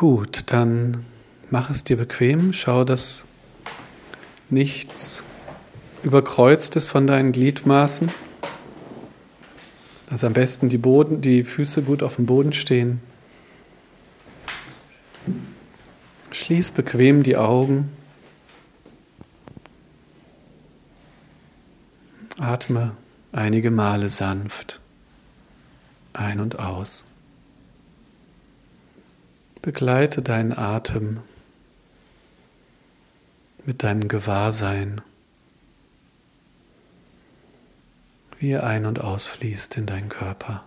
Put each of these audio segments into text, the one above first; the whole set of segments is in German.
Gut, dann mach es dir bequem, schau, dass nichts überkreuzt ist von deinen Gliedmaßen, dass am besten die, Boden, die Füße gut auf dem Boden stehen. Schließ bequem die Augen. Atme einige Male sanft ein und aus. Begleite deinen Atem mit deinem Gewahrsein, wie er ein- und ausfließt in deinen Körper.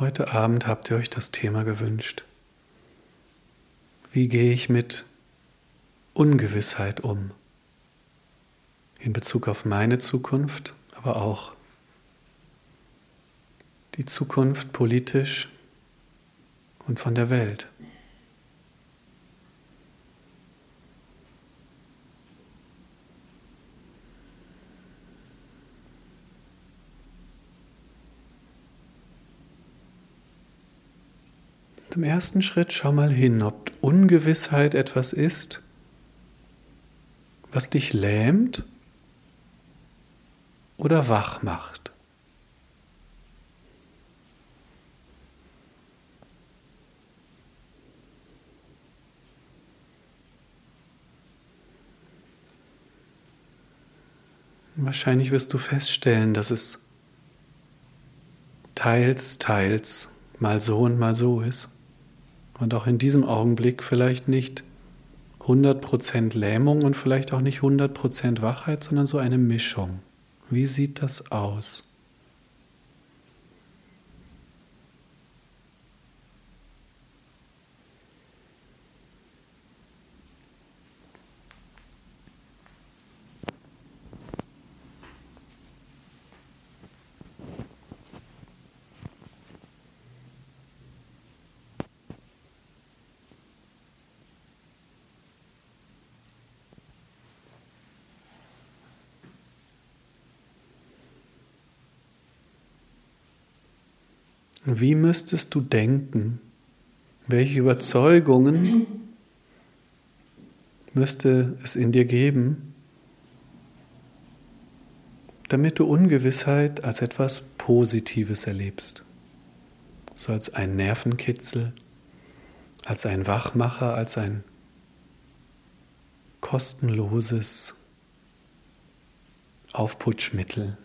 Heute Abend habt ihr euch das Thema gewünscht. Wie gehe ich mit Ungewissheit um? In Bezug auf meine Zukunft, aber auch die Zukunft politisch und von der Welt. Im ersten Schritt schau mal hin, ob Ungewissheit etwas ist, was dich lähmt oder wach macht. Wahrscheinlich wirst du feststellen, dass es teils, teils mal so und mal so ist. Und auch in diesem Augenblick vielleicht nicht 100% Lähmung und vielleicht auch nicht 100% Wachheit, sondern so eine Mischung. Wie sieht das aus? Wie müsstest du denken? Welche Überzeugungen müsste es in dir geben, damit du Ungewissheit als etwas Positives erlebst? So als ein Nervenkitzel, als ein Wachmacher, als ein kostenloses Aufputschmittel.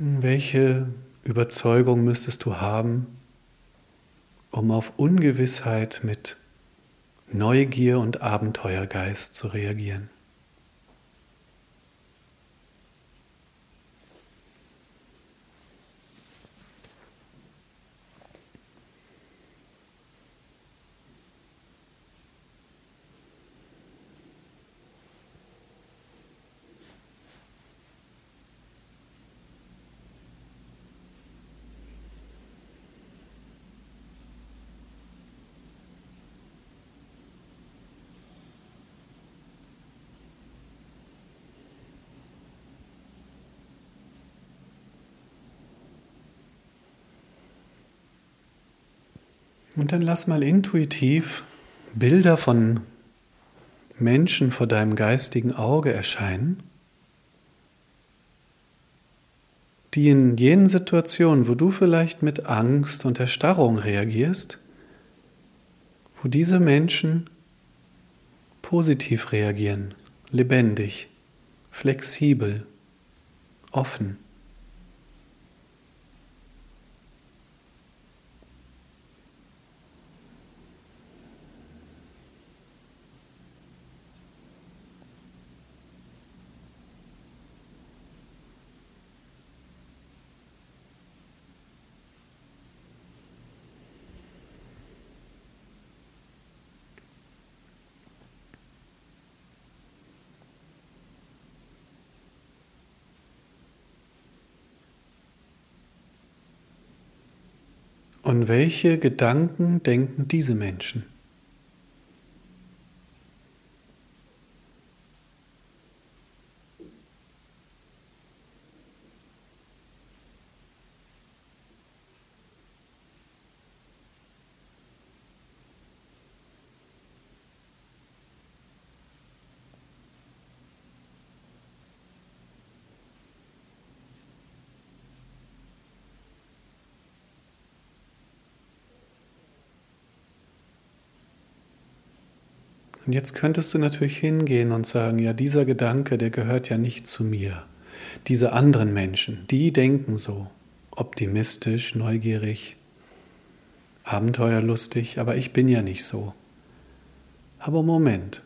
Welche Überzeugung müsstest du haben, um auf Ungewissheit mit Neugier und Abenteuergeist zu reagieren? Und dann lass mal intuitiv Bilder von Menschen vor deinem geistigen Auge erscheinen, die in jenen Situationen, wo du vielleicht mit Angst und Erstarrung reagierst, wo diese Menschen positiv reagieren, lebendig, flexibel, offen. Und welche Gedanken denken diese Menschen? Und jetzt könntest du natürlich hingehen und sagen, ja, dieser Gedanke, der gehört ja nicht zu mir. Diese anderen Menschen, die denken so, optimistisch, neugierig, abenteuerlustig, aber ich bin ja nicht so. Aber Moment,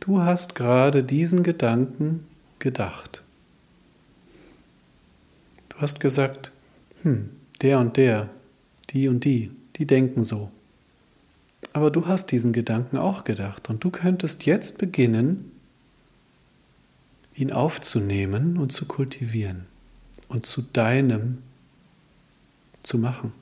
du hast gerade diesen Gedanken gedacht. Du hast gesagt, hm, der und der, die und die, die denken so. Aber du hast diesen Gedanken auch gedacht und du könntest jetzt beginnen, ihn aufzunehmen und zu kultivieren und zu deinem zu machen.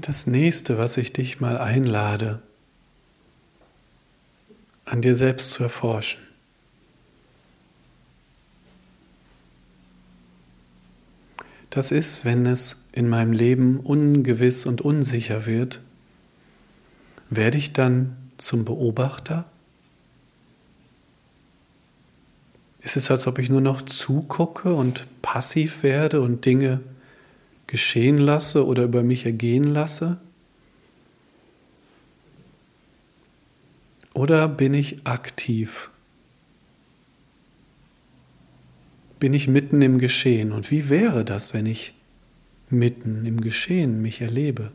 Das nächste, was ich dich mal einlade, an dir selbst zu erforschen. Das ist, wenn es in meinem Leben ungewiss und unsicher wird, werde ich dann zum Beobachter? Ist es, als ob ich nur noch zugucke und passiv werde und Dinge geschehen lasse oder über mich ergehen lasse? Oder bin ich aktiv? Bin ich mitten im Geschehen? Und wie wäre das, wenn ich mitten im Geschehen mich erlebe?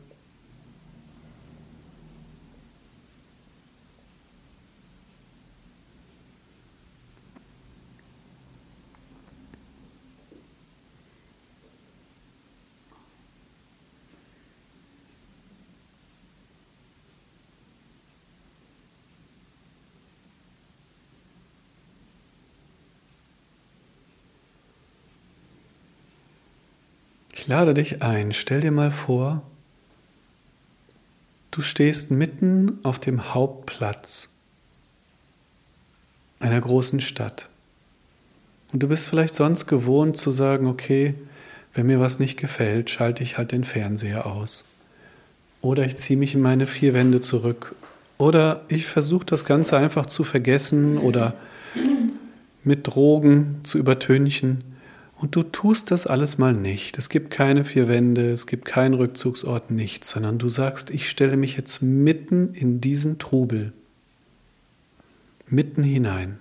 Ich lade dich ein, stell dir mal vor, du stehst mitten auf dem Hauptplatz einer großen Stadt. Und du bist vielleicht sonst gewohnt zu sagen, okay, wenn mir was nicht gefällt, schalte ich halt den Fernseher aus. Oder ich ziehe mich in meine vier Wände zurück. Oder ich versuche das Ganze einfach zu vergessen oder mit Drogen zu übertünchen. Und du tust das alles mal nicht. Es gibt keine vier Wände, es gibt keinen Rückzugsort, nichts, sondern du sagst, ich stelle mich jetzt mitten in diesen Trubel, mitten hinein.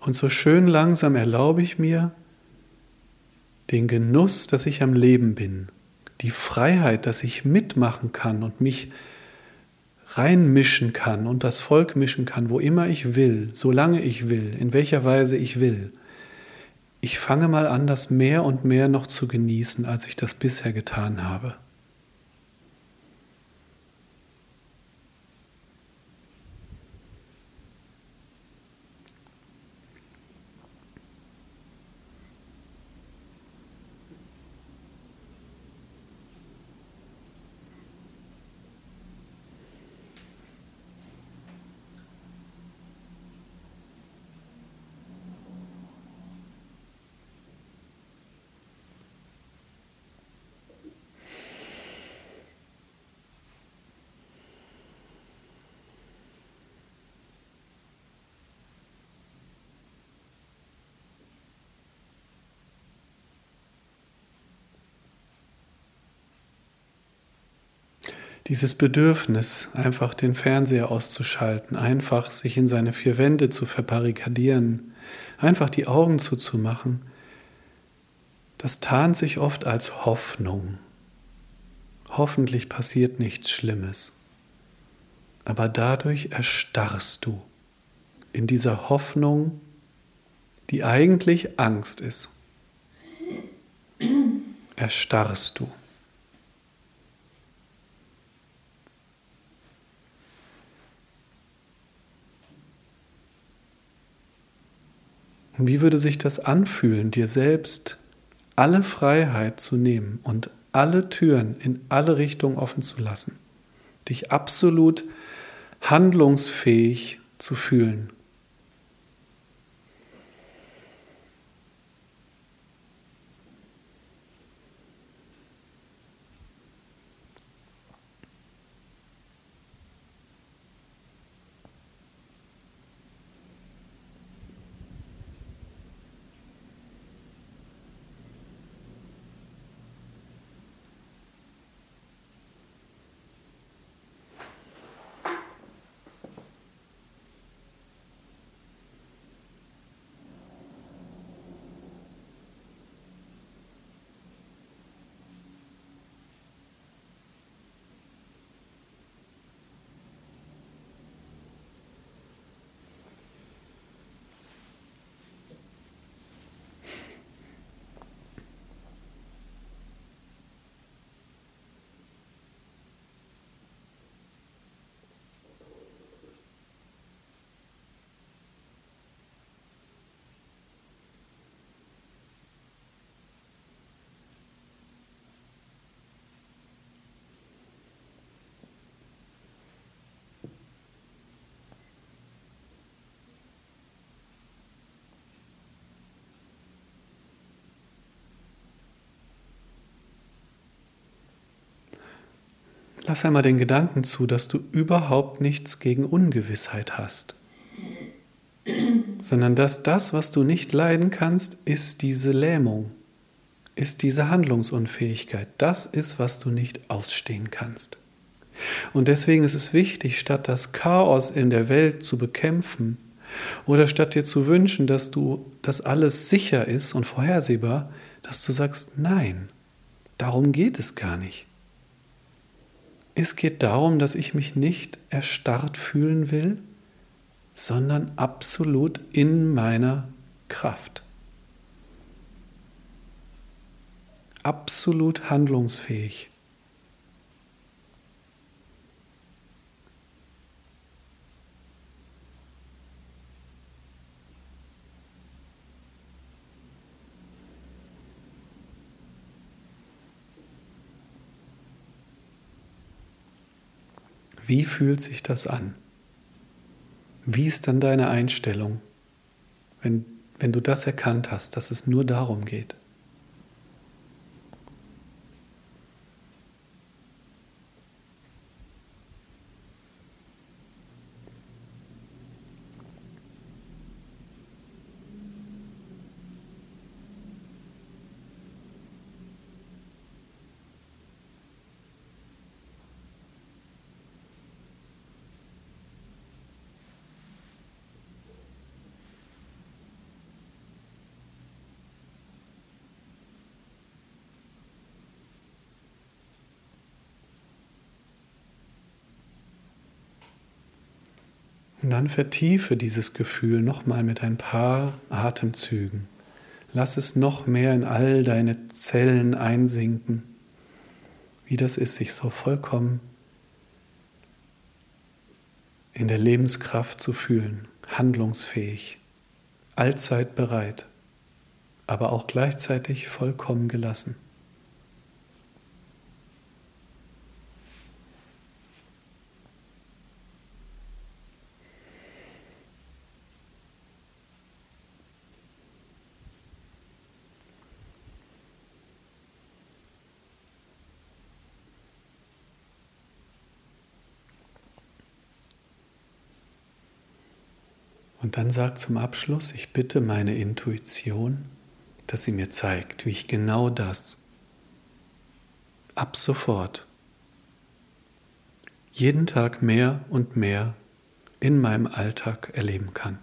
Und so schön langsam erlaube ich mir, den Genuss, dass ich am Leben bin, die Freiheit, dass ich mitmachen kann und mich reinmischen kann und das Volk mischen kann, wo immer ich will, solange ich will, in welcher Weise ich will. Ich fange mal an, das mehr und mehr noch zu genießen, als ich das bisher getan habe. Dieses Bedürfnis, einfach den Fernseher auszuschalten, einfach sich in seine vier Wände zu verbarrikadieren, einfach die Augen zuzumachen, das tarnt sich oft als Hoffnung. Hoffentlich passiert nichts Schlimmes. Aber dadurch erstarrst du in dieser Hoffnung, die eigentlich Angst ist. Erstarrst du. Und wie würde sich das anfühlen, dir selbst alle Freiheit zu nehmen und alle Türen in alle Richtungen offen zu lassen, dich absolut handlungsfähig zu fühlen. Lass einmal den Gedanken zu, dass du überhaupt nichts gegen Ungewissheit hast, sondern dass das, was du nicht leiden kannst, ist diese Lähmung, ist diese Handlungsunfähigkeit. Das ist, was du nicht ausstehen kannst. Und deswegen ist es wichtig, statt das Chaos in der Welt zu bekämpfen oder statt dir zu wünschen, dass du, dass alles sicher ist und vorhersehbar, dass du sagst, nein, darum geht es gar nicht. Es geht darum, dass ich mich nicht erstarrt fühlen will, sondern absolut in meiner Kraft. Absolut handlungsfähig. Wie fühlt sich das an? Wie ist dann deine Einstellung, wenn, wenn du das erkannt hast, dass es nur darum geht? Und dann vertiefe dieses Gefühl nochmal mit ein paar Atemzügen. Lass es noch mehr in all deine Zellen einsinken, wie das ist, sich so vollkommen in der Lebenskraft zu fühlen, handlungsfähig, allzeit bereit, aber auch gleichzeitig vollkommen gelassen. Und dann sagt zum Abschluss, ich bitte meine Intuition, dass sie mir zeigt, wie ich genau das ab sofort jeden Tag mehr und mehr in meinem Alltag erleben kann.